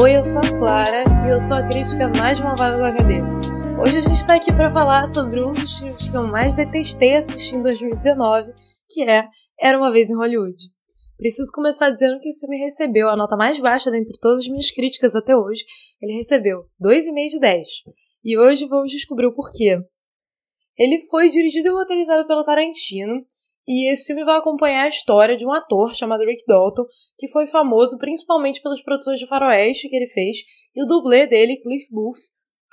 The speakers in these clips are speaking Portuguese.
Oi, eu sou a Clara e eu sou a crítica mais malvada do HD. Hoje a gente está aqui para falar sobre um dos filmes que eu mais detestei assistir em 2019, que é Era uma Vez em Hollywood. Preciso começar dizendo que esse filme recebeu a nota mais baixa dentre todas as minhas críticas até hoje. Ele recebeu 2,5 de 10. E hoje vamos descobrir o porquê. Ele foi dirigido e roteirizado pelo Tarantino e esse filme vai acompanhar a história de um ator chamado Rick Dalton, que foi famoso principalmente pelas produções de faroeste que ele fez, e o dublê dele, Cliff Booth,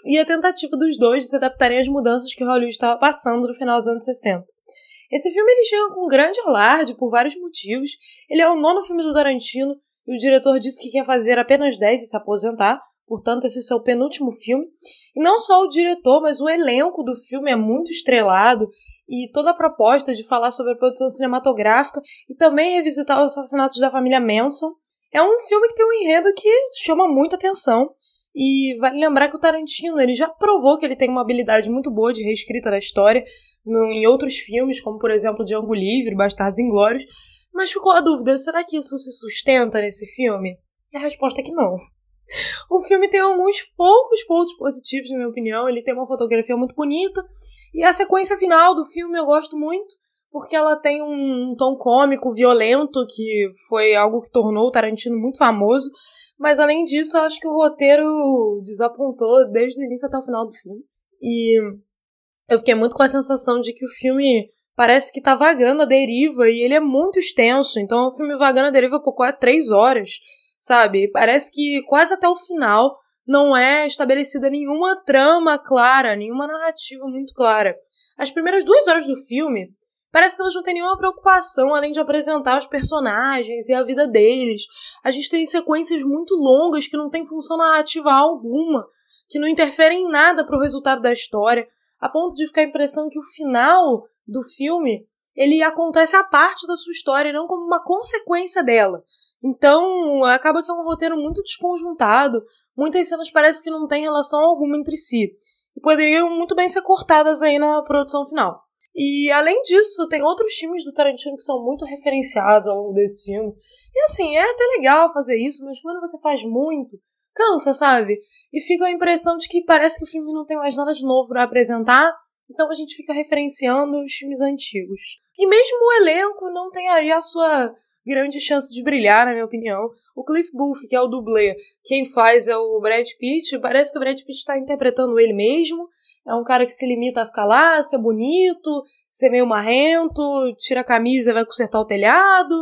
e a tentativa dos dois de se adaptarem às mudanças que Hollywood estava passando no final dos anos 60. Esse filme ele chega com um grande alarde por vários motivos. Ele é o nono filme do Tarantino e o diretor disse que quer fazer apenas 10 e se aposentar, portanto esse é seu penúltimo filme. E não só o diretor, mas o elenco do filme é muito estrelado e toda a proposta de falar sobre a produção cinematográfica e também revisitar os assassinatos da família Manson. É um filme que tem um enredo que chama muita atenção. E vale lembrar que o Tarantino ele já provou que ele tem uma habilidade muito boa de reescrita da história no, em outros filmes, como por exemplo Django Livre, Bastardos Inglórios. Mas ficou a dúvida: será que isso se sustenta nesse filme? E a resposta é que não. O filme tem alguns poucos pontos positivos, na minha opinião. Ele tem uma fotografia muito bonita. E a sequência final do filme eu gosto muito, porque ela tem um tom cômico, violento, que foi algo que tornou o Tarantino muito famoso. Mas além disso, eu acho que o roteiro desapontou desde o início até o final do filme. E eu fiquei muito com a sensação de que o filme parece que tá vagando a deriva e ele é muito extenso. Então é um filme vagando a deriva por quase três horas sabe? Parece que quase até o final não é estabelecida nenhuma trama clara, nenhuma narrativa muito clara. As primeiras duas horas do filme parece que elas não têm nenhuma preocupação além de apresentar os personagens e a vida deles. A gente tem sequências muito longas que não têm função narrativa alguma, que não interferem em nada para o resultado da história, a ponto de ficar a impressão que o final do filme ele acontece a parte da sua história, não como uma consequência dela. Então, acaba que é um roteiro muito desconjuntado. Muitas cenas parece que não têm relação alguma entre si. E poderiam muito bem ser cortadas aí na produção final. E além disso, tem outros filmes do Tarantino que são muito referenciados ao longo desse filme. E assim, é até legal fazer isso, mas quando você faz muito, cansa, sabe? E fica a impressão de que parece que o filme não tem mais nada de novo para apresentar, então a gente fica referenciando os filmes antigos. E mesmo o elenco não tem aí a sua grande chance de brilhar, na minha opinião. O Cliff Booth, que é o dublê, quem faz é o Brad Pitt. Parece que o Brad Pitt está interpretando ele mesmo. É um cara que se limita a ficar lá, ser bonito, ser meio marrento, tira a camisa e vai consertar o telhado,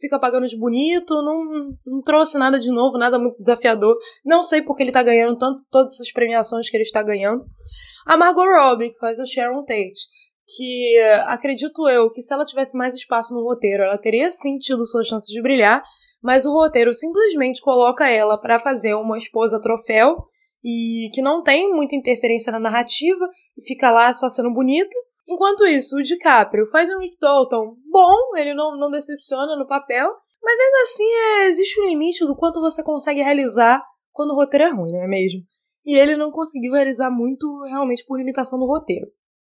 fica pagando de bonito, não, não trouxe nada de novo, nada muito desafiador. Não sei porque ele tá ganhando tanto todas essas premiações que ele está ganhando. A Margot Robbie, que faz a Sharon Tate que acredito eu que se ela tivesse mais espaço no roteiro, ela teria sim tido suas chances de brilhar, mas o roteiro simplesmente coloca ela para fazer uma esposa troféu e que não tem muita interferência na narrativa e fica lá só sendo bonita. Enquanto isso, o DiCaprio faz um Rick Dalton bom, ele não, não decepciona no papel, mas ainda assim é, existe um limite do quanto você consegue realizar quando o roteiro é ruim, não é mesmo? E ele não conseguiu realizar muito realmente por limitação do roteiro.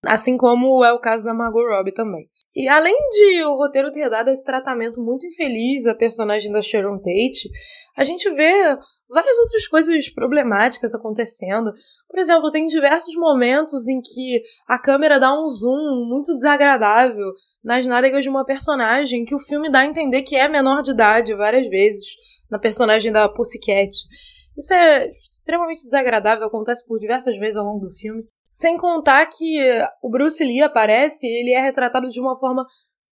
Assim como é o caso da Margot Robbie também. E além de o roteiro ter dado esse tratamento muito infeliz à personagem da Sharon Tate, a gente vê várias outras coisas problemáticas acontecendo. Por exemplo, tem diversos momentos em que a câmera dá um zoom muito desagradável nas nádegas de uma personagem que o filme dá a entender que é menor de idade várias vezes, na personagem da Pussycat. Isso é extremamente desagradável, acontece por diversas vezes ao longo do filme. Sem contar que o Bruce Lee aparece, ele é retratado de uma forma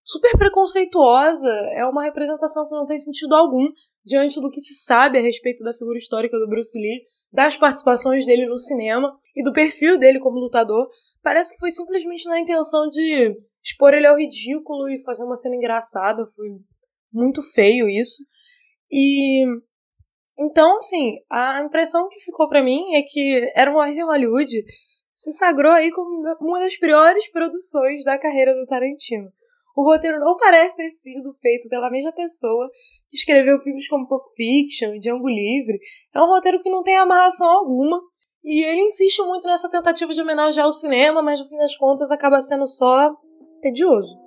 super preconceituosa, é uma representação que não tem sentido algum diante do que se sabe a respeito da figura histórica do Bruce Lee, das participações dele no cinema e do perfil dele como lutador. Parece que foi simplesmente na intenção de expor ele ao ridículo e fazer uma cena engraçada, foi muito feio isso. E então, assim, a impressão que ficou para mim é que era uma vez em Hollywood se sagrou aí como uma das piores produções da carreira do Tarantino. O roteiro não parece ter sido feito pela mesma pessoa que escreveu filmes como Pulp Fiction e Django Livre. É um roteiro que não tem amarração alguma e ele insiste muito nessa tentativa de homenagear o cinema, mas no fim das contas acaba sendo só tedioso.